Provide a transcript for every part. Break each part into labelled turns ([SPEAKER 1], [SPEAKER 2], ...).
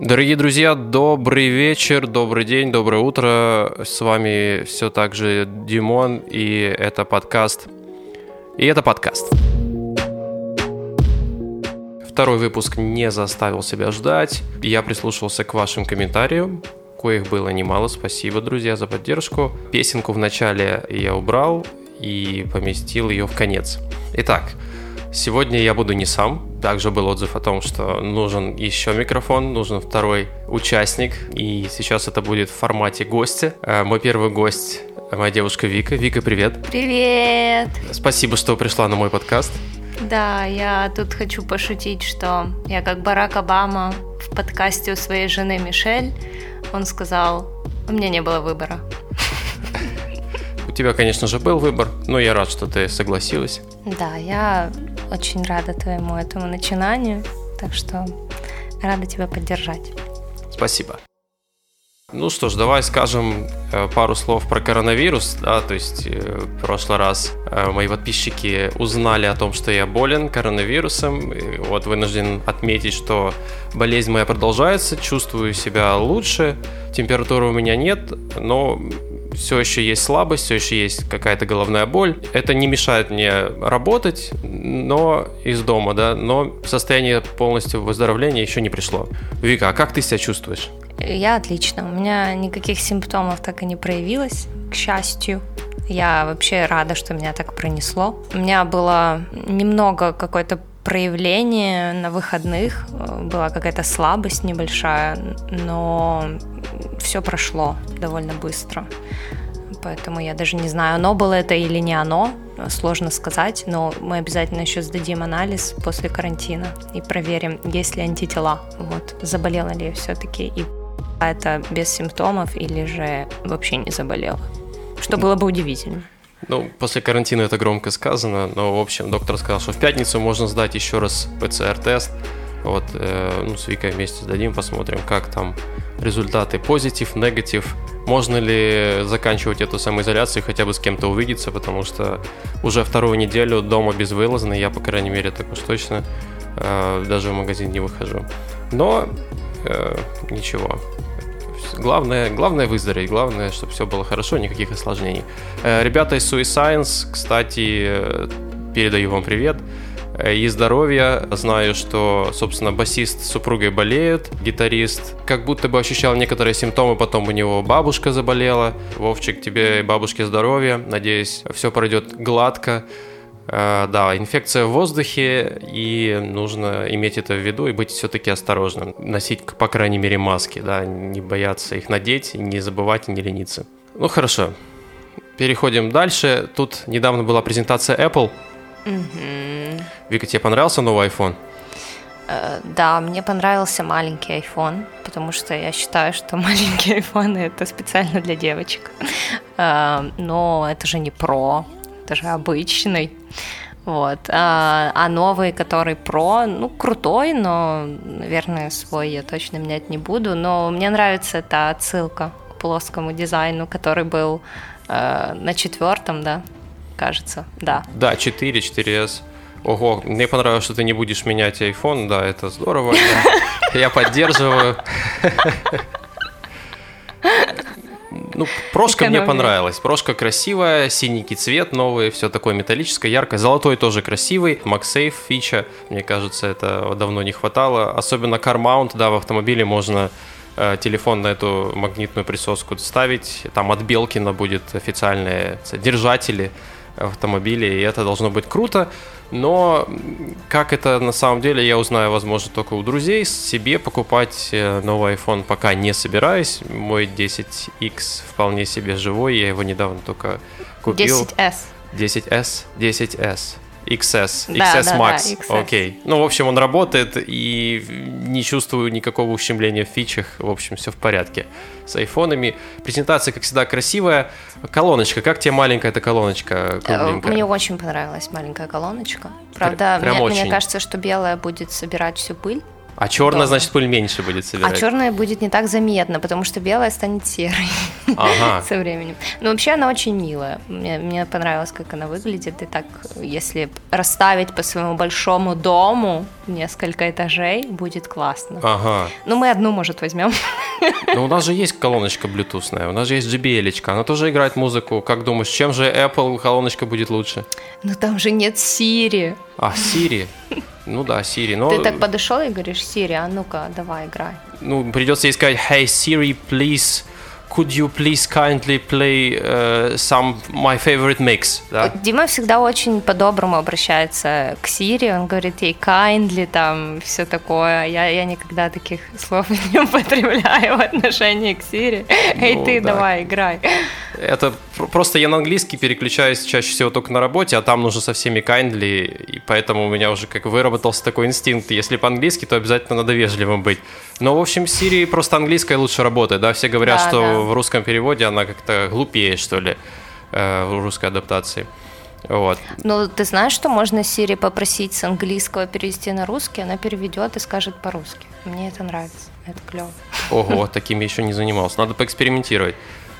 [SPEAKER 1] Дорогие друзья, добрый вечер, добрый день, доброе утро. С вами все так же Димон, и это подкаст. И это подкаст. Второй выпуск не заставил себя ждать. Я прислушался к вашим комментариям, коих было немало. Спасибо, друзья, за поддержку. Песенку в начале я убрал и поместил ее в конец. Итак, Сегодня я буду не сам. Также был отзыв о том, что нужен еще микрофон, нужен второй участник. И сейчас это будет в формате гостя. Э, мой первый гость моя девушка Вика. Вика, привет.
[SPEAKER 2] Привет.
[SPEAKER 1] Спасибо, что пришла на мой подкаст.
[SPEAKER 2] Да, я тут хочу пошутить, что я как Барак Обама в подкасте у своей жены Мишель. Он сказал, у меня не было выбора.
[SPEAKER 1] У тебя, конечно же, был выбор, но я рад, что ты согласилась.
[SPEAKER 2] Да, я очень рада твоему этому начинанию, так что рада тебя поддержать.
[SPEAKER 1] Спасибо. Ну что ж, давай скажем э, пару слов про коронавирус. Да, то есть э, в прошлый раз э, мои подписчики узнали о том, что я болен коронавирусом. И вот вынужден отметить, что болезнь моя продолжается, чувствую себя лучше, температуры у меня нет, но все еще есть слабость, все еще есть какая-то головная боль. Это не мешает мне работать, но из дома, да, но состояние полностью выздоровления еще не пришло. Вика, а как ты себя чувствуешь?
[SPEAKER 2] Я отлично. У меня никаких симптомов так и не проявилось, к счастью. Я вообще рада, что меня так пронесло. У меня было немного какой-то проявление на выходных, была какая-то слабость небольшая, но все прошло довольно быстро. Поэтому я даже не знаю, оно было это или не оно, сложно сказать, но мы обязательно еще сдадим анализ после карантина и проверим, есть ли антитела, вот, заболела ли я все-таки, и это без симптомов или же вообще не заболела, что было бы удивительно.
[SPEAKER 1] Ну, после карантина это громко сказано, но, в общем, доктор сказал, что в пятницу можно сдать еще раз ПЦР-тест. Вот, э, ну, с Викой вместе сдадим, посмотрим, как там результаты. Позитив, негатив. Можно ли заканчивать эту самоизоляцию хотя бы с кем-то увидеться, потому что уже вторую неделю дома безвылазно, я, по крайней мере, так уж точно э, даже в магазин не выхожу. Но э, ничего, Главное, главное выздороветь, главное, чтобы все было хорошо, никаких осложнений. Э, ребята из Suicide, кстати, э, передаю вам привет э, и здоровья. Знаю, что, собственно, басист с супругой болеет, гитарист как будто бы ощущал некоторые симптомы, потом у него бабушка заболела. Вовчик, тебе и бабушке здоровья. Надеюсь, все пройдет гладко. Э, да, инфекция в воздухе, и нужно иметь это в виду и быть все-таки осторожным. Носить, по крайней мере, маски, да, не бояться их надеть, не забывать и не лениться. Ну, хорошо. Переходим дальше. Тут недавно была презентация Apple. Угу. Вика, тебе понравился новый iPhone?
[SPEAKER 2] Э, да, мне понравился маленький iPhone, потому что я считаю, что маленькие iPhone это специально для девочек. Э, но это же не Pro, это же обычный. Вот. А, а новый, который Pro, ну, крутой, но, наверное, свой я точно менять не буду. Но мне нравится эта отсылка к плоскому дизайну, который был э, на четвертом, да, кажется, да.
[SPEAKER 1] Да, 4, 4S. Ого, мне понравилось, что ты не будешь менять iPhone, да, это здорово. Я, поддерживаю. Ну, прошка Экономия. мне понравилась. Прошка красивая, синенький цвет, новый, все такое металлическое, яркое. Золотой тоже красивый. MagSafe фича, мне кажется, это давно не хватало. Особенно car mount, да, в автомобиле можно э, телефон на эту магнитную присоску ставить. Там от Белкина будет официальные держатели автомобиле, и это должно быть круто. Но как это на самом деле, я узнаю, возможно, только у друзей. Себе покупать э, новый iPhone пока не собираюсь. Мой 10X вполне себе живой, я его недавно только купил.
[SPEAKER 2] 10S.
[SPEAKER 1] 10S, 10S. XS, да, XS да, Max. Да, XS. Окей. Ну, в общем, он работает и не чувствую никакого ущемления в фичах. В общем, все в порядке с айфонами. Презентация, как всегда, красивая. Колоночка. Как тебе маленькая эта колоночка?
[SPEAKER 2] Кругленькая? Мне очень понравилась маленькая колоночка. Правда, Прям мне, очень. мне кажется, что белая будет собирать всю пыль.
[SPEAKER 1] А черная, значит, пыль меньше будет собирать.
[SPEAKER 2] А черная будет не так заметно, потому что белая станет серой. ага. со временем. Но вообще она очень милая. Мне, мне понравилось, как она выглядит. И так, если расставить по своему большому дому несколько этажей, будет классно.
[SPEAKER 1] Ага.
[SPEAKER 2] Ну, мы одну, может, возьмем.
[SPEAKER 1] Ну, у нас же есть колоночка блютусная, у нас же есть JBL, она тоже играет музыку. Как думаешь, чем же Apple колоночка будет лучше?
[SPEAKER 2] Ну, там же нет Siri.
[SPEAKER 1] А, Siri? Ну да, Siri. Но...
[SPEAKER 2] Ты так подошел и говоришь, Siri, а ну-ка, давай, играй.
[SPEAKER 1] Ну, придется ей сказать, hey, Siri, please could you please kindly play uh, some my favorite mix?
[SPEAKER 2] Да? Дима всегда очень по-доброму обращается к Сири, он говорит ей kindly, там, все такое. Я, я никогда таких слов не употребляю в отношении к Сири. Эй, ну, ты, да. давай, играй.
[SPEAKER 1] Это просто я на английский переключаюсь чаще всего только на работе, а там нужно со всеми kindly, и поэтому у меня уже как выработался такой инстинкт. Если по-английски, то обязательно надо вежливым быть. Но, в общем, Siri просто английская лучше работает, да? Все говорят, да, что да. В русском переводе она как-то глупее, что ли, э, в русской адаптации. Вот.
[SPEAKER 2] Ну, ты знаешь, что можно Siri попросить с английского перевести на русский, она переведет и скажет по-русски. Мне это нравится, это клево.
[SPEAKER 1] Ого, таким я еще не занимался. Надо поэкспериментировать.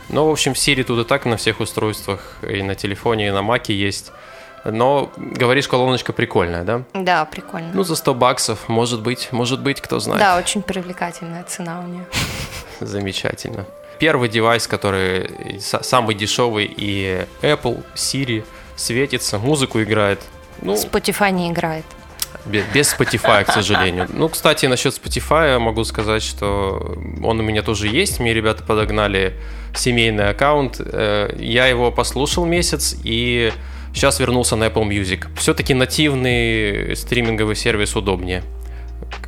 [SPEAKER 1] Ну, в общем, Siri тут и так на всех устройствах, и на телефоне, и на Маке есть. Но, говоришь, колоночка прикольная, да?
[SPEAKER 2] Да, прикольно.
[SPEAKER 1] Ну, за 100 баксов, может быть, может быть, кто знает.
[SPEAKER 2] Да, очень привлекательная цена у нее.
[SPEAKER 1] Замечательно. Первый девайс, который самый дешевый, и Apple, Siri, светится, музыку играет.
[SPEAKER 2] Ну, Spotify не играет.
[SPEAKER 1] Без Spotify, к сожалению. Ну, кстати, насчет Spotify могу сказать, что он у меня тоже есть. Мне ребята подогнали семейный аккаунт. Э, я его послушал месяц и сейчас вернулся на Apple Music. Все-таки нативный стриминговый сервис удобнее.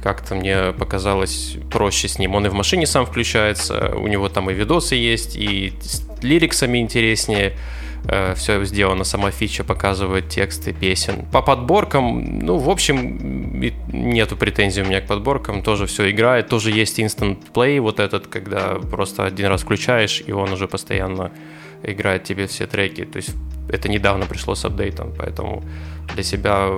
[SPEAKER 1] Как-то мне показалось проще с ним. Он и в машине сам включается, у него там и видосы есть, и с лириксами интереснее. Э, все сделано, сама фича показывает тексты песен. По подборкам, ну, в общем, нету претензий у меня к подборкам, тоже все играет, тоже есть instant play вот этот, когда просто один раз включаешь, и он уже постоянно играет тебе все треки. То есть это недавно пришло с апдейтом, поэтому для себя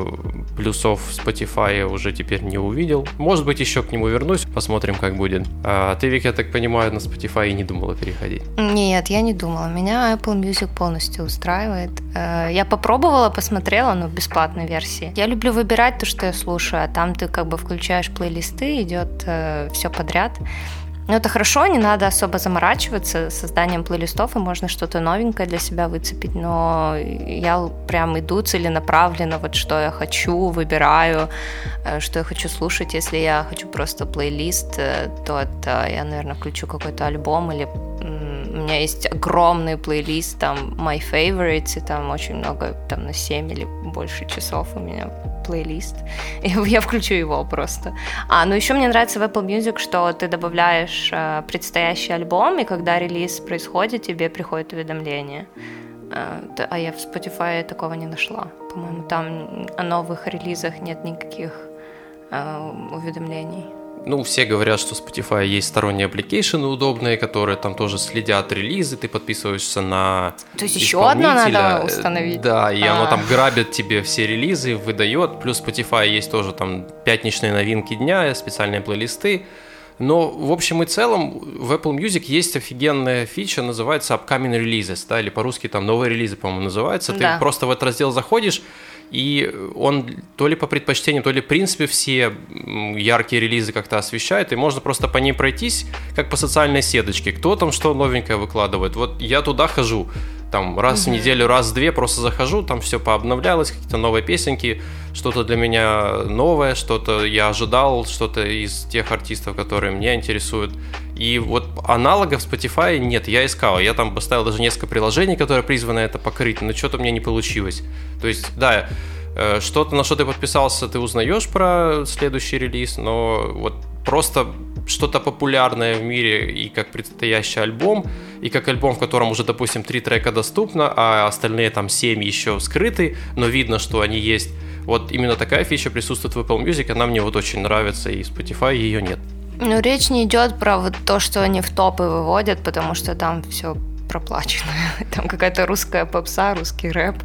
[SPEAKER 1] плюсов Spotify уже теперь не увидел. Может быть, еще к нему вернусь, посмотрим, как будет. А ты, Вик, я так понимаю, на Spotify не думала переходить?
[SPEAKER 2] Нет, я не думала. Меня Apple Music полностью устраивает. Э, я попробовала, посмотрела, но в бесплатной версии. Я люблю выбирать то, что я слушаю, а там ты как бы включаешь плейлисты, идет э, все подряд. Ну, это хорошо, не надо особо заморачиваться созданием плейлистов, и можно что-то новенькое для себя выцепить, но я прям иду целенаправленно, вот что я хочу, выбираю, э, что я хочу слушать. Если я хочу просто плейлист, э, то это я, наверное, включу какой-то альбом или у меня есть огромный плейлист, там My Favorites, и там очень много, там на 7 или больше часов у меня плейлист. Я включу его просто. А, ну еще мне нравится в Apple Music, что ты добавляешь э, предстоящий альбом, и когда релиз происходит, тебе приходит уведомление. Э, а я в Spotify такого не нашла. По-моему, там о новых релизах нет никаких э, уведомлений
[SPEAKER 1] ну, все говорят, что Spotify есть сторонние application'ы удобные, которые там тоже следят релизы, ты подписываешься на
[SPEAKER 2] То есть еще одно надо установить?
[SPEAKER 1] Да, и А-а-а. оно там grab'ит тебе все релизы, выдает, плюс Spotify есть тоже там пятничные новинки дня, специальные плейлисты, но в общем и целом в Apple Music есть офигенная фича, называется Upcoming Releases, да, или по-русски там новые релизы, по-моему, называется. Да. Ты просто в этот раздел заходишь, и он то ли по предпочтениям, то ли в принципе все яркие релизы как-то освещает, и можно просто по ней пройтись, как по социальной сеточке. Кто там что новенькое выкладывает. Вот я туда хожу, там раз mm-hmm. в неделю, раз в две просто захожу, там все пообновлялось, какие-то новые песенки, что-то для меня новое, что-то я ожидал, что-то из тех артистов, которые меня интересуют. И вот аналогов Spotify нет, я искал. Я там поставил даже несколько приложений, которые призваны это покрыть, но что-то мне не получилось. То есть, да, э, что-то, на что ты подписался, ты узнаешь про следующий релиз, но вот просто что-то популярное в мире и как предстоящий альбом, и как альбом, в котором уже, допустим, три трека доступно, а остальные там семь еще скрыты, но видно, что они есть. Вот именно такая фича присутствует в Apple Music, она мне вот очень нравится, и Spotify ее нет.
[SPEAKER 2] Ну, речь не идет про вот то, что они в топы выводят, потому что там все проплаченная. Там какая-то русская попса, русский рэп.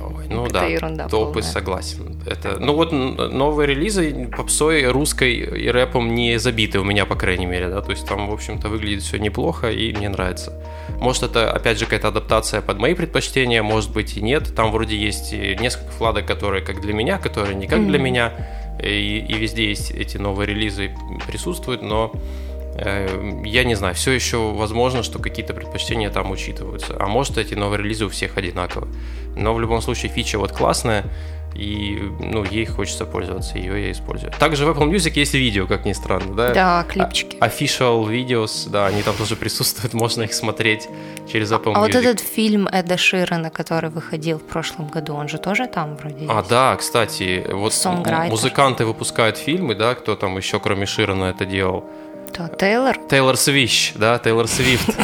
[SPEAKER 1] Ой, ну это да, ерунда топы полная. согласен. Это, ну вот новые релизы попсой, русской и рэпом не забиты у меня, по крайней мере, да, то есть там, в общем-то, выглядит все неплохо и мне нравится. Может, это, опять же, какая-то адаптация под мои предпочтения, может быть и нет. Там вроде есть несколько вкладок, которые как для меня, которые не как mm-hmm. для меня, и, и везде есть эти новые релизы присутствуют, но Э, я не знаю, все еще возможно, что какие-то предпочтения там учитываются. А может, эти новые релизы у всех одинаковые. Но в любом случае фича вот классная, и ну, ей хочется пользоваться, ее я использую. Также в Apple Music есть видео, как ни странно, да?
[SPEAKER 2] Да, клипчики.
[SPEAKER 1] А, official videos, да, они там тоже присутствуют, можно их смотреть через Apple
[SPEAKER 2] а,
[SPEAKER 1] Music.
[SPEAKER 2] А вот этот фильм Эда Ширана, который выходил в прошлом году, он же тоже там вроде
[SPEAKER 1] А, есть? да, кстати, вот музыканты выпускают фильмы, да, кто там еще кроме Ширана это делал.
[SPEAKER 2] Кто? Тейлор?
[SPEAKER 1] Тейлор Свищ, да, Тейлор Свифт.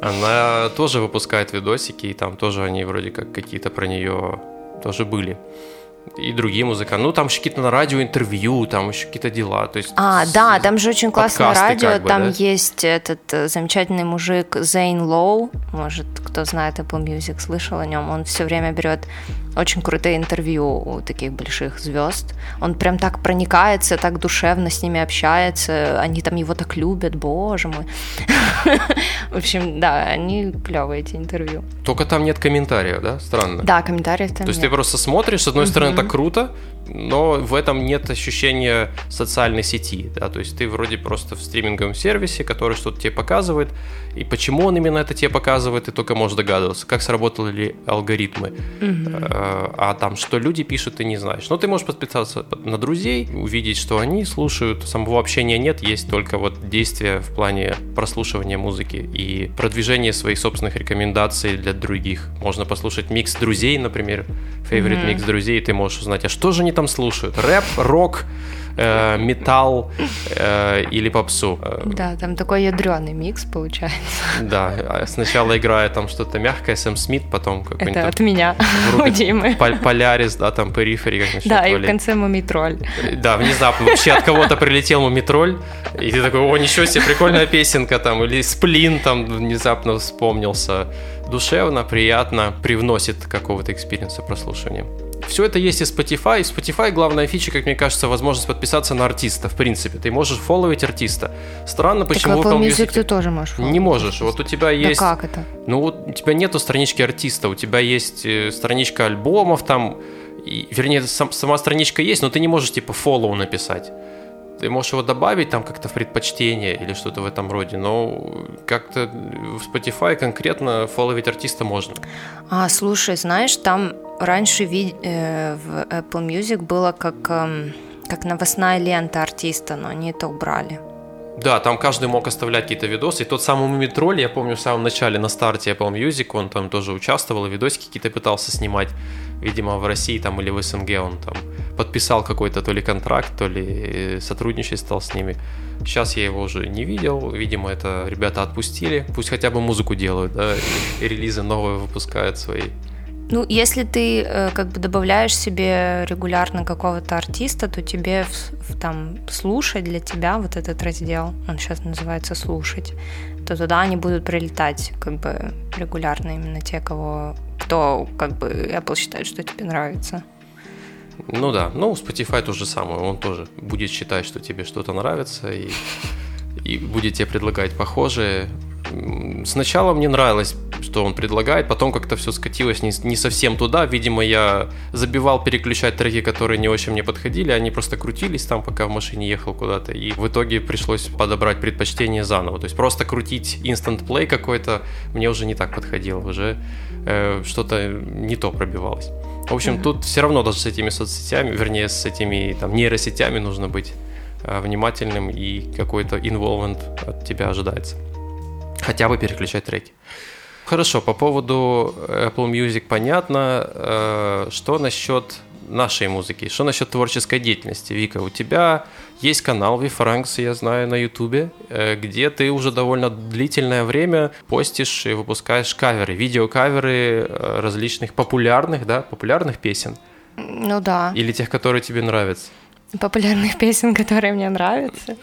[SPEAKER 1] Она тоже выпускает видосики, и там тоже они вроде как какие-то про нее тоже были и другие музыканты. Ну, там еще какие-то на радио интервью, там еще какие-то дела. То есть
[SPEAKER 2] а, да, там же очень классное радио. Как бы, там да? есть этот э, замечательный мужик Зейн Лоу. Может, кто знает Apple Music, слышал о нем. Он все время берет очень крутые интервью у таких больших звезд. Он прям так проникается, так душевно с ними общается. Они там его так любят, боже мой. В общем, да, они клевые эти интервью.
[SPEAKER 1] Только там нет комментариев, да? Странно.
[SPEAKER 2] Да, комментариев там
[SPEAKER 1] То есть ты просто смотришь, с одной стороны, это круто, но в этом нет ощущения социальной сети, да, то есть ты вроде просто в стриминговом сервисе, который что-то тебе показывает, и почему он именно это тебе показывает, ты только можешь догадываться, как сработали алгоритмы, mm а там что люди пишут, ты не знаешь. Но ты можешь подписаться на друзей, увидеть, что они слушают, самого общения нет, есть только вот действия в плане прослушивания музыки и продвижения своих собственных рекомендаций для других. Можно послушать микс друзей, например, favorite микс друзей, и ты можешь узнать, а что же они там слушают? Рэп, рок, э, металл э, или попсу.
[SPEAKER 2] Да, там такой ядреный микс получается.
[SPEAKER 1] Да, а сначала играет там что-то мягкое, Сэм Смит, потом какой-нибудь...
[SPEAKER 2] Это от меня, у Димы.
[SPEAKER 1] Полярис, да, там Periphery как
[SPEAKER 2] Да, и в конце Мумитроль.
[SPEAKER 1] Да, внезапно вообще от кого-то прилетел Мумитроль, и ты такой, о, ничего себе, прикольная песенка там, или Сплин там внезапно вспомнился. Душевно, приятно, привносит какого-то experience'а прослушивания. Все это есть и Spotify. И Spotify главная фича, как мне кажется, возможность подписаться на артиста. В принципе, ты можешь follow'ить артиста. Странно, почему
[SPEAKER 2] так Apple Music, Music ты тоже можешь. Фолловить.
[SPEAKER 1] Не можешь. Вот у тебя есть.
[SPEAKER 2] Да как это?
[SPEAKER 1] Ну вот у тебя нету странички артиста, у тебя есть э, страничка альбомов там. И, вернее, сам, сама страничка есть, но ты не можешь типа follow написать. Ты можешь его добавить там как-то в предпочтение или что-то в этом роде, но как-то в Spotify конкретно фолловить артиста можно.
[SPEAKER 2] А, слушай, знаешь, там раньше ви- э, в Apple Music было как, э, как новостная лента артиста, но они это убрали.
[SPEAKER 1] Да, там каждый мог оставлять какие-то видосы. И тот самый Мумитроль, я помню, в самом начале на старте Apple Music, он там тоже участвовал, видосики какие-то пытался снимать. Видимо, в России там или в СНГ он там подписал какой-то то ли контракт, то ли сотрудничать стал с ними. Сейчас я его уже не видел. Видимо, это ребята отпустили. Пусть хотя бы музыку делают, да, и релизы новые выпускают свои.
[SPEAKER 2] Ну, если ты э, как бы добавляешь себе регулярно какого-то артиста, то тебе в, в, там слушать для тебя вот этот раздел, он сейчас называется слушать, то туда они будут прилетать как бы регулярно именно те, кого кто как бы Apple считает, что тебе нравится.
[SPEAKER 1] Ну да, ну Spotify то же самое, он тоже будет считать, что тебе что-то нравится и, и будет тебе предлагать похожие Сначала мне нравилось, что он предлагает, потом как-то все скатилось не, не совсем туда. Видимо, я забивал переключать треки, которые не очень мне подходили, они просто крутились там, пока в машине ехал куда-то, и в итоге пришлось подобрать предпочтение заново. То есть просто крутить instant play какой-то мне уже не так подходило, уже э, что-то не то пробивалось. В общем, mm-hmm. тут все равно даже с этими соцсетями, вернее, с этими там нейросетями нужно быть э, внимательным, и какой-то involvement от тебя ожидается хотя бы переключать треки. Хорошо, по поводу Apple Music понятно. Э, что насчет нашей музыки? Что насчет творческой деятельности? Вика, у тебя есть канал Вифранкс, я знаю, на Ютубе, э, где ты уже довольно длительное время постишь и выпускаешь каверы, видеокаверы э, различных популярных, да, популярных песен.
[SPEAKER 2] Ну да.
[SPEAKER 1] Или тех, которые тебе нравятся.
[SPEAKER 2] Популярных песен, которые мне нравятся.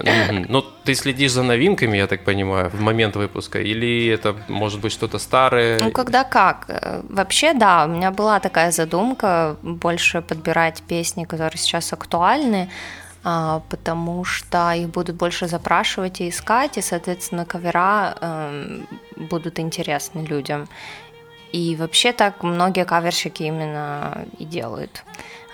[SPEAKER 1] Ну, ты следишь за новинками, я так понимаю, в момент выпуска, или это может быть что-то старое?
[SPEAKER 2] Ну, когда как. Э, вообще, да, у меня была такая задумка больше подбирать песни, которые сейчас актуальны, а, потому что их будут больше запрашивать и искать, и, соответственно, кавера э, будут интересны людям. И вообще так многие каверщики именно и делают.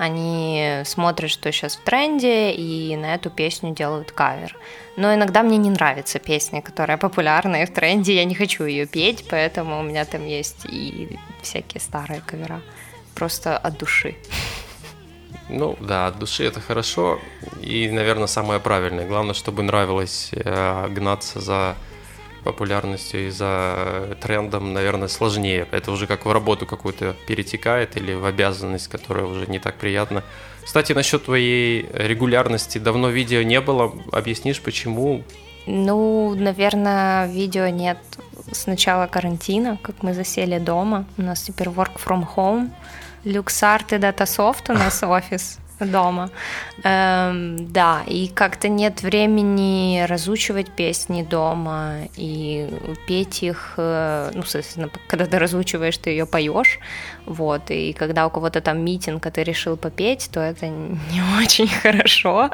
[SPEAKER 2] Они смотрят, что сейчас в тренде, и на эту песню делают кавер. Но иногда мне не нравится песня, которая популярна и в тренде, я не хочу ее петь, поэтому у меня там есть и всякие старые кавера. Просто от души.
[SPEAKER 1] Ну да, от души это хорошо и, наверное, самое правильное. Главное, чтобы нравилось э, гнаться за популярностью и за трендом, наверное, сложнее. Это уже как в работу какую-то перетекает или в обязанность, которая уже не так приятна. Кстати, насчет твоей регулярности, давно видео не было. Объяснишь, почему?
[SPEAKER 2] Ну, наверное, видео нет с начала карантина, как мы засели дома. У нас теперь work from home. LuxArt и DataSoft у нас офис дома. Эм, да, и как-то нет времени разучивать песни дома и петь их, э, ну, соответственно, когда ты разучиваешь, ты ее поешь, вот, и когда у кого-то там митинг, а ты решил попеть, то это не очень хорошо,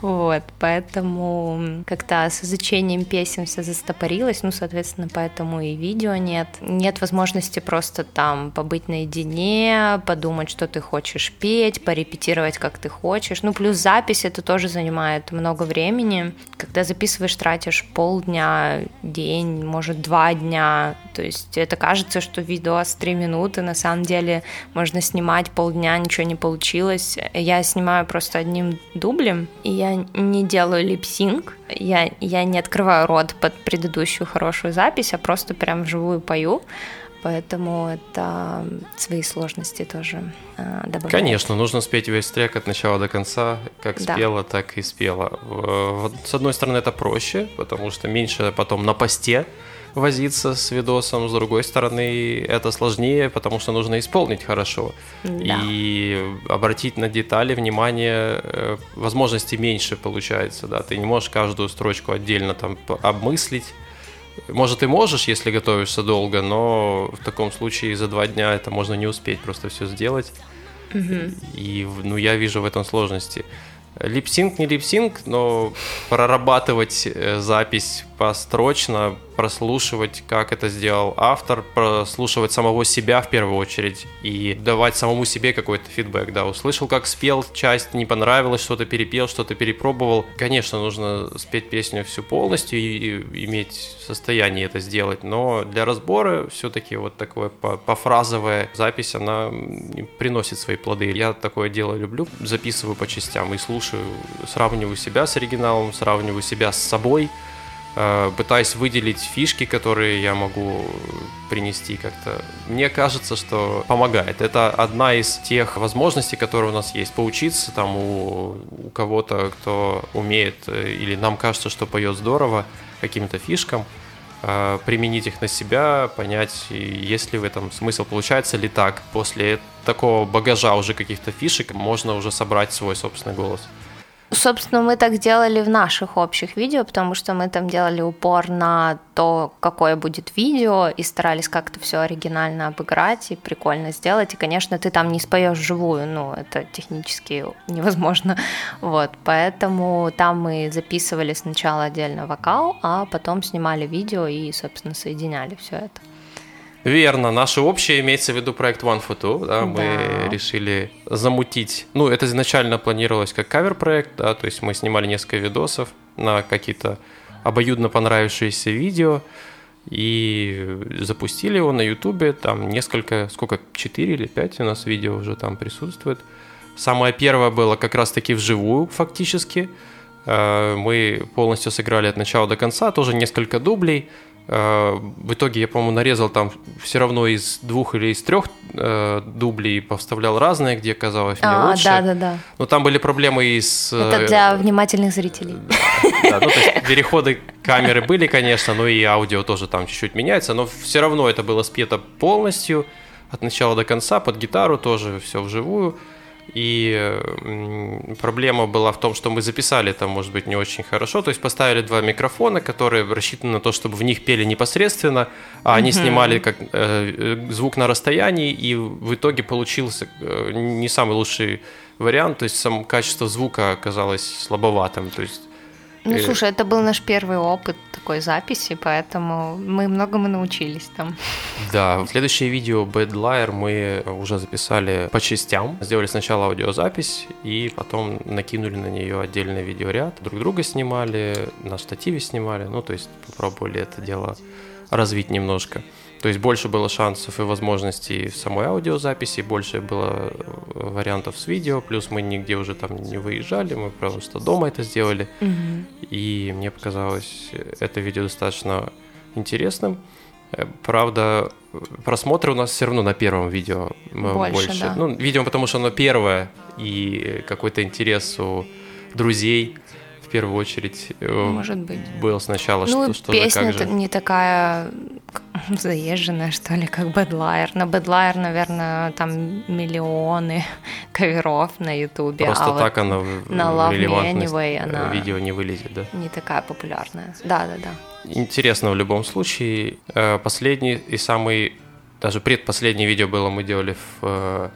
[SPEAKER 2] вот, поэтому как-то с изучением песен все застопорилось, ну, соответственно, поэтому и видео нет, нет возможности просто там побыть наедине, подумать, что ты хочешь петь, порепетировать, как ты хочешь. Ну, плюс запись это тоже занимает много времени. Когда записываешь, тратишь полдня, день, может, два дня. То есть это кажется, что видео с три минуты, на самом деле можно снимать полдня, ничего не получилось. Я снимаю просто одним дублем, и я не делаю липсинг, я, я не открываю рот под предыдущую хорошую запись, а просто прям вживую пою поэтому это свои сложности тоже э, добавляет.
[SPEAKER 1] Конечно, нужно спеть весь трек от начала до конца, как да. спела, так и спела. С одной стороны, это проще, потому что меньше потом на посте возиться с видосом, с другой стороны, это сложнее, потому что нужно исполнить хорошо. Да. И обратить на детали внимание, э, возможностей меньше получается, да, ты не можешь каждую строчку отдельно там обмыслить, может, и можешь, если готовишься долго, но в таком случае за два дня это можно не успеть просто все сделать. Угу. И ну, я вижу в этом сложности. Lip sync не lip sync, но прорабатывать э, запись построчно, прослушивать, как это сделал автор, прослушивать самого себя в первую очередь и давать самому себе какой-то фидбэк, да, услышал, как спел часть, не понравилось, что-то перепел, что-то перепробовал. Конечно, нужно спеть песню всю полностью и иметь состояние это сделать, но для разбора все-таки вот такое пофразовая запись, она приносит свои плоды. Я такое дело люблю, записываю по частям и слушаю, сравниваю себя с оригиналом, сравниваю себя с собой, пытаюсь выделить фишки, которые я могу принести как-то. Мне кажется, что помогает. Это одна из тех возможностей, которые у нас есть. Поучиться там у, у кого-то, кто умеет, э, или нам кажется, что поет здорово, каким-то фишкам, э, применить их на себя, понять, есть ли в этом смысл, получается ли так. После такого багажа уже каких-то фишек можно уже собрать свой собственный голос.
[SPEAKER 2] Собственно, мы так делали в наших общих видео, потому что мы там делали упор на то, какое будет видео, и старались как-то все оригинально обыграть и прикольно сделать. И, конечно, ты там не споешь живую, ну, это технически невозможно. Вот, поэтому там мы записывали сначала отдельно вокал, а потом снимали видео и, собственно, соединяли все это.
[SPEAKER 1] Верно, наше общее имеется в виду проект One Photo, да, да. мы решили замутить, ну, это изначально планировалось как кавер-проект, да, то есть мы снимали несколько видосов на какие-то обоюдно понравившиеся видео, и запустили его на ютубе, там несколько, сколько, 4 или 5 у нас видео уже там присутствует. Самое первое было как раз-таки вживую фактически, э, мы полностью сыграли от начала до конца, тоже несколько дублей, в итоге я, по-моему, нарезал там все равно из двух или из трех э, дублей, поставлял разные, где казалось мне а, лучше.
[SPEAKER 2] Да, да, да.
[SPEAKER 1] Но там были проблемы и с...
[SPEAKER 2] Это для внимательных зрителей.
[SPEAKER 1] Да, ну, то есть переходы камеры были, конечно, но и аудио тоже там чуть-чуть меняется, но все равно это было спето полностью, от начала до конца, под гитару тоже все вживую. И проблема была в том, что мы записали там, может быть, не очень хорошо. То есть поставили два микрофона, которые рассчитаны на то, чтобы в них пели непосредственно, а они снимали как э, звук на расстоянии, и в итоге получился э, не самый лучший вариант. То есть сам качество звука оказалось слабоватым. То есть
[SPEAKER 2] ну, слушай, это был наш первый опыт такой записи, поэтому мы многому научились там.
[SPEAKER 1] Да, следующее видео Bad Liar мы уже записали по частям. Сделали сначала аудиозапись и потом накинули на нее отдельный видеоряд. Друг друга снимали, на штативе снимали, ну, то есть попробовали это дело развить немножко. То есть больше было шансов и возможностей в самой аудиозаписи, больше было э, вариантов с видео, плюс мы нигде уже там не выезжали, мы просто дома это сделали. Угу. И мне показалось это видео достаточно интересным. Э, правда, просмотры у нас все равно на первом видео больше. больше. Да. Ну, видимо, потому что оно первое, и какой-то интерес у друзей первую очередь
[SPEAKER 2] э, Может быть.
[SPEAKER 1] был сначала,
[SPEAKER 2] ну,
[SPEAKER 1] что, что
[SPEAKER 2] песня же, не такая заезженная, что ли, как Бэдлайер. На Бэдлайер, наверное, там миллионы коверов на Ютубе.
[SPEAKER 1] Просто а так вот она
[SPEAKER 2] на Love Me Anyway она
[SPEAKER 1] видео не вылезет, да?
[SPEAKER 2] Не такая популярная. Да, да, да.
[SPEAKER 1] Интересно в любом случае. Э, последний и самый, даже предпоследнее видео было мы делали в э,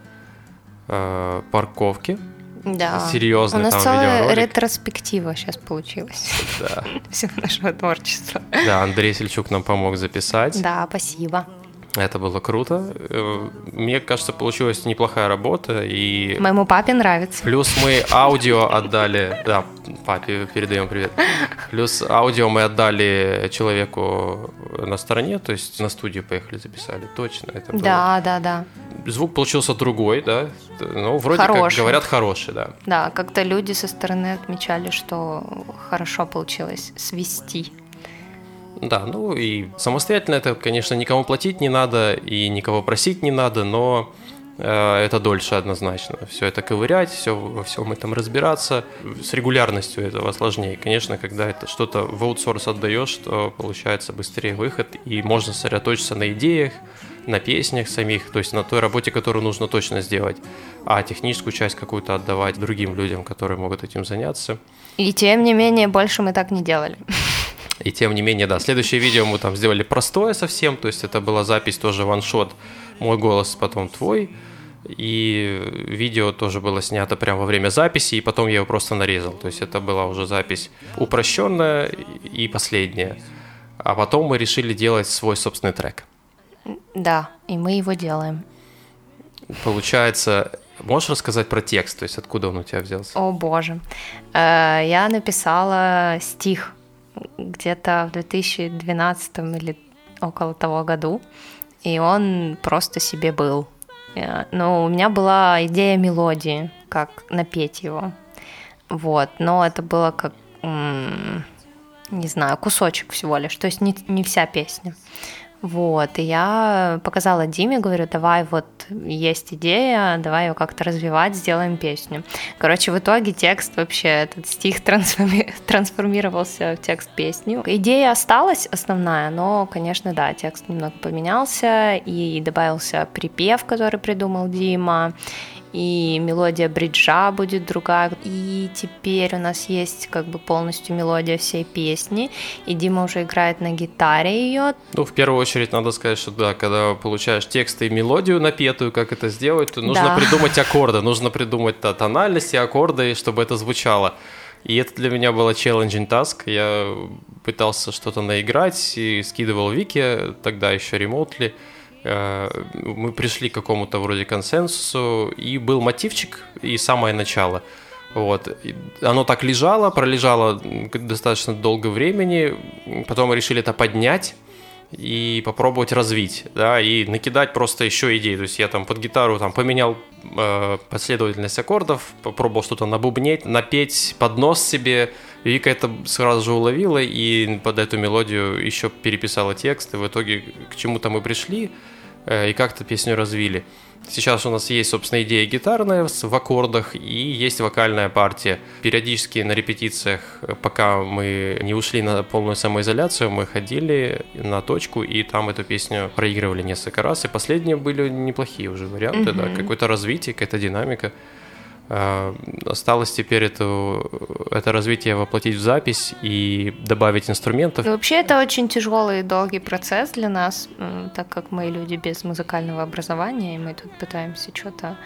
[SPEAKER 1] э, парковке
[SPEAKER 2] да.
[SPEAKER 1] серьезный
[SPEAKER 2] У нас
[SPEAKER 1] там
[SPEAKER 2] целая
[SPEAKER 1] видеоролик.
[SPEAKER 2] ретроспектива сейчас получилась.
[SPEAKER 1] Да.
[SPEAKER 2] Всего нашего творчества.
[SPEAKER 1] Да, Андрей Сельчук нам помог записать.
[SPEAKER 2] Да, спасибо.
[SPEAKER 1] Это было круто. Э, мне кажется, получилась неплохая работа. И...
[SPEAKER 2] Моему папе нравится.
[SPEAKER 1] Плюс мы аудио отдали... Да, папе передаем привет. Плюс аудио мы отдали человеку на стороне, то есть на студию поехали, записали. Точно. Это было...
[SPEAKER 2] Да, да, да.
[SPEAKER 1] Звук получился другой, да? Ну, вроде хороший. как говорят, хороший, да.
[SPEAKER 2] Да, как-то люди со стороны отмечали, что хорошо получилось свести
[SPEAKER 1] да, ну и самостоятельно это, конечно, никому платить не надо и никого просить не надо, но э, это дольше однозначно. Все это ковырять, все во всем этом разбираться. С регулярностью этого сложнее. Конечно, когда это что-то в аутсорс отдаешь, то получается быстрее выход, и можно сосредоточиться на идеях, на песнях самих, то есть на той работе, которую нужно точно сделать, а техническую часть какую-то отдавать другим людям, которые могут этим заняться.
[SPEAKER 2] И тем не менее, больше мы так не делали.
[SPEAKER 1] И тем не менее, да, следующее видео мы там сделали простое совсем, то есть это была запись тоже ваншот, мой голос, потом твой. И видео тоже было снято прямо во время записи, и потом я его просто нарезал. То есть это была уже запись упрощенная и последняя. А потом мы решили делать свой собственный трек.
[SPEAKER 2] Да, и мы его делаем.
[SPEAKER 1] Получается, можешь рассказать про текст, то есть откуда он у тебя взялся?
[SPEAKER 2] О боже. Э, я написала стих где-то в 2012 или около того году, и он просто себе был. Э, но у меня была идея мелодии, как напеть его. Вот, но это было как, не знаю, кусочек всего лишь, то есть не, не вся песня. Вот, и я показала Диме, говорю, давай вот есть идея, давай ее как-то развивать, сделаем песню. Короче, в итоге текст вообще, этот стих трансформи- трансформировался в текст песни. Идея осталась основная, но, конечно, да, текст немного поменялся, и добавился припев, который придумал Дима, и мелодия бриджа будет другая. И теперь у нас есть как бы полностью мелодия всей песни, и Дима уже играет на гитаре ее.
[SPEAKER 1] Ну, в первую очередь надо сказать, что да, когда получаешь текст и мелодию напетую, как это сделать, то нужно да. придумать аккорды, нужно придумать тональности, аккорды, чтобы это звучало. И это для меня было challenging task. Я пытался что-то наиграть и скидывал Вики, тогда еще ремонтли. Э, мы пришли к какому-то вроде консенсусу, и был мотивчик, и самое начало. Вот. Оно так лежало, пролежало достаточно долго времени, потом мы решили это поднять и попробовать развить, да, и накидать просто еще идеи. То есть я там под гитару там поменял э, последовательность аккордов, попробовал что-то набубнеть, напеть под нос себе. Вика это сразу же уловила и под эту мелодию еще переписала текст, и в итоге к чему-то мы пришли. Э, и как-то песню развили. Сейчас у нас есть, собственно, идея гитарная в аккордах и есть вокальная партия. Периодически на репетициях, э, пока мы не ушли на полную самоизоляцию, мы ходили на точку и там эту песню проигрывали несколько раз. И последние были неплохие уже варианты, mm-hmm. да, какое-то развитие, какая-то динамика. Э, осталось теперь это, это развитие воплотить в запись и добавить инструментов.
[SPEAKER 2] И вообще это очень тяжелый и долгий процесс для нас, так как мы люди без музыкального образования, и мы тут пытаемся что-то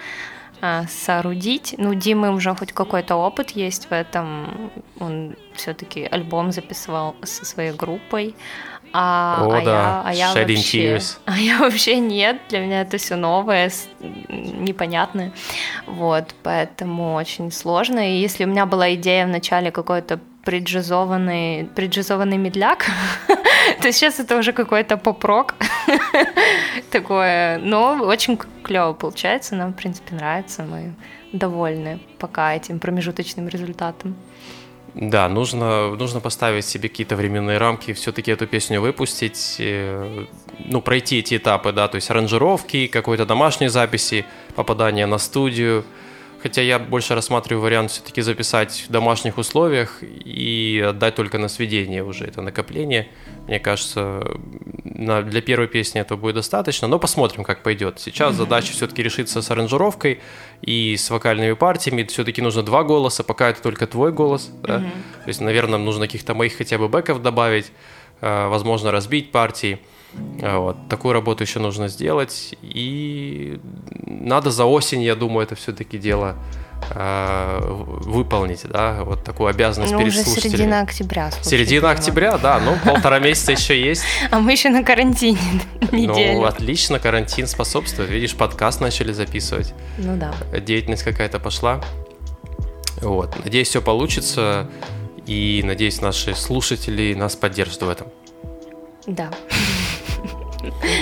[SPEAKER 2] а, соорудить. Ну, Димы уже хоть какой-то опыт есть в этом. Он все-таки альбом записывал со своей группой. А,
[SPEAKER 1] О,
[SPEAKER 2] а
[SPEAKER 1] да.
[SPEAKER 2] я, а я
[SPEAKER 1] Shedding
[SPEAKER 2] вообще,
[SPEAKER 1] tears.
[SPEAKER 2] а я вообще нет. Для меня это все новое, непонятное. Вот, поэтому очень сложно. И если у меня была идея в начале какой-то преджизованный, преджизованный медляк, то сейчас это уже какой-то поп-рок такое. Но очень клево получается, нам, в принципе, нравится, мы довольны пока этим промежуточным результатом.
[SPEAKER 1] Да, нужно, нужно поставить себе какие-то временные рамки, все-таки эту песню выпустить, э, ну, пройти эти этапы, да, то есть аранжировки, какой-то домашней записи, попадание на студию. Хотя я больше рассматриваю вариант все-таки записать в домашних условиях и отдать только на сведение уже это накопление. Мне кажется, на, для первой песни этого будет достаточно, но посмотрим, как пойдет. Сейчас задача все-таки решиться с аранжировкой и с вокальными партиями. Все-таки нужно два голоса, пока это только твой голос. да. То есть, наверное, нужно каких-то моих хотя бы бэков добавить, э, возможно, разбить партии. А, Вот. Такую работу еще нужно сделать. И надо за осень, я думаю, это все-таки дело э, в- выполнить, да, вот такую обязанность
[SPEAKER 2] Ну,
[SPEAKER 1] перед
[SPEAKER 2] уже
[SPEAKER 1] слушателями.
[SPEAKER 2] середина октября. слушай,
[SPEAKER 1] Середина октября, да, ну полтора месяца еще есть.
[SPEAKER 2] А мы еще на карантине неделю.
[SPEAKER 1] Ну, отлично, карантин способствует. Видишь, подкаст начали записывать,
[SPEAKER 2] Ну да.
[SPEAKER 1] деятельность какая-то пошла. Вот, надеюсь, все получится. И надеюсь, наши слушатели нас поддержат в этом.
[SPEAKER 2] Да.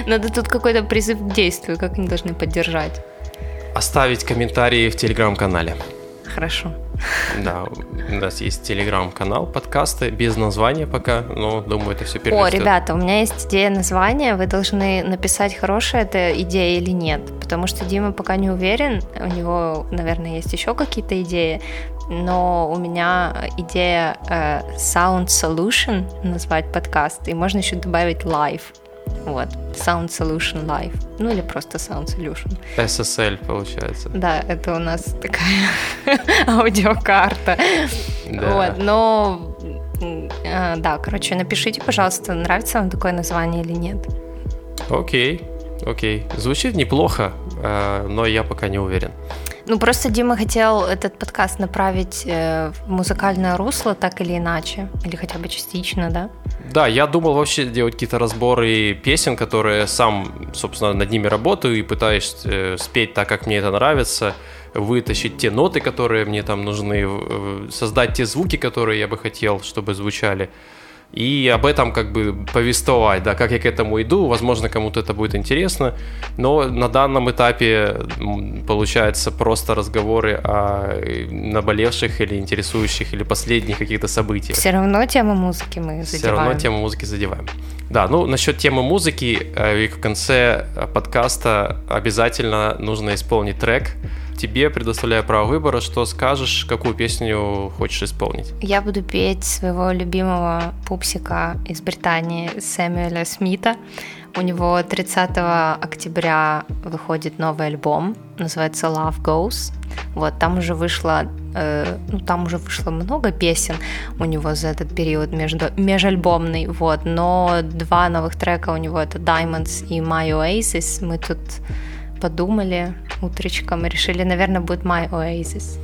[SPEAKER 2] Надо тут какой-то призыв к действию, как они должны поддержать.
[SPEAKER 1] Оставить комментарии в телеграм-канале.
[SPEAKER 2] Хорошо.
[SPEAKER 1] Да, у нас есть телеграм-канал подкасты, без названия пока, но думаю, это все
[SPEAKER 2] О,
[SPEAKER 1] перерастет.
[SPEAKER 2] ребята, у меня есть идея названия. Вы должны написать, хорошая это идея или нет. Потому что Дима пока не уверен. У него, наверное, есть еще какие-то идеи. Но у меня идея э, Sound Solution назвать подкаст. И можно еще добавить live. Вот. Sound Solution Live. Ну или просто Sound Solution.
[SPEAKER 1] SSL получается.
[SPEAKER 2] Да, это у нас такая аудиокарта.
[SPEAKER 1] Да.
[SPEAKER 2] Вот, но э, да, короче, напишите, пожалуйста, нравится вам такое название или нет.
[SPEAKER 1] Окей, окей. Звучит неплохо, э, но я пока не уверен.
[SPEAKER 2] Ну, просто Дима хотел этот подкаст направить э, в музыкальное русло, так или иначе, или хотя бы частично, да?
[SPEAKER 1] Да, я думал вообще делать какие-то разборы песен, которые сам, собственно, над ними работаю и пытаюсь э, спеть так, как мне это нравится, вытащить те ноты, которые мне там нужны, в- создать те звуки, которые я бы хотел, чтобы звучали. И об этом как бы повествовать, да, как я к этому иду, возможно, кому-то это будет интересно, но на данном этапе получается просто разговоры о э, наболевших или интересующих или последних каких-то событиях
[SPEAKER 2] Все равно тему музыки мы
[SPEAKER 1] все
[SPEAKER 2] задеваем.
[SPEAKER 1] равно тему музыки задеваем. Да, ну насчет темы музыки, э, Вик, в конце э, подкаста обязательно нужно исполнить трек. Тебе предоставляю право выбора, что скажешь, какую песню хочешь исполнить.
[SPEAKER 2] Я буду петь своего любимого пупсика из Британии Сэмюэля Смита. У него 30 октября выходит новый альбом, называется Love Goes. Вот, там уже вышло, э, ну, там уже вышло много песен у него за этот период между, межальбомный, вот, но два новых трека у него это Diamonds и My Oasis. Мы тут подумали утречком и решили, наверное, будет My Oasis.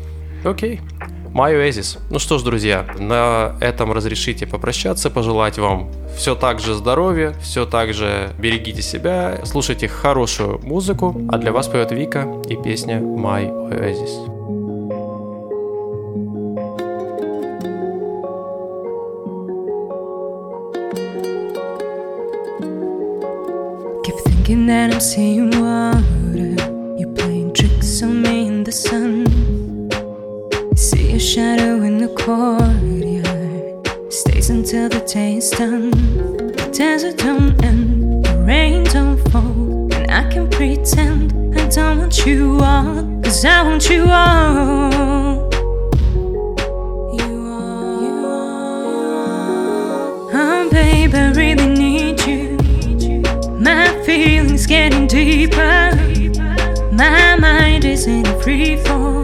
[SPEAKER 1] Окей. My Oasis. Ну что ж, друзья, на этом разрешите попрощаться, пожелать вам все так же здоровья, все так же берегите себя, слушайте хорошую музыку, а для вас поет Вика и песня My Oasis.
[SPEAKER 3] That I'm seeing water. You're playing tricks on me in the sun. A shadow in the courtyard. Stays until the day is done. The desert don't end, the rain don't fall. And I can pretend I don't want you all. Cause I want you all. You. You. Oh, babe, I really need you. My feelings getting deeper. My mind is in free fall.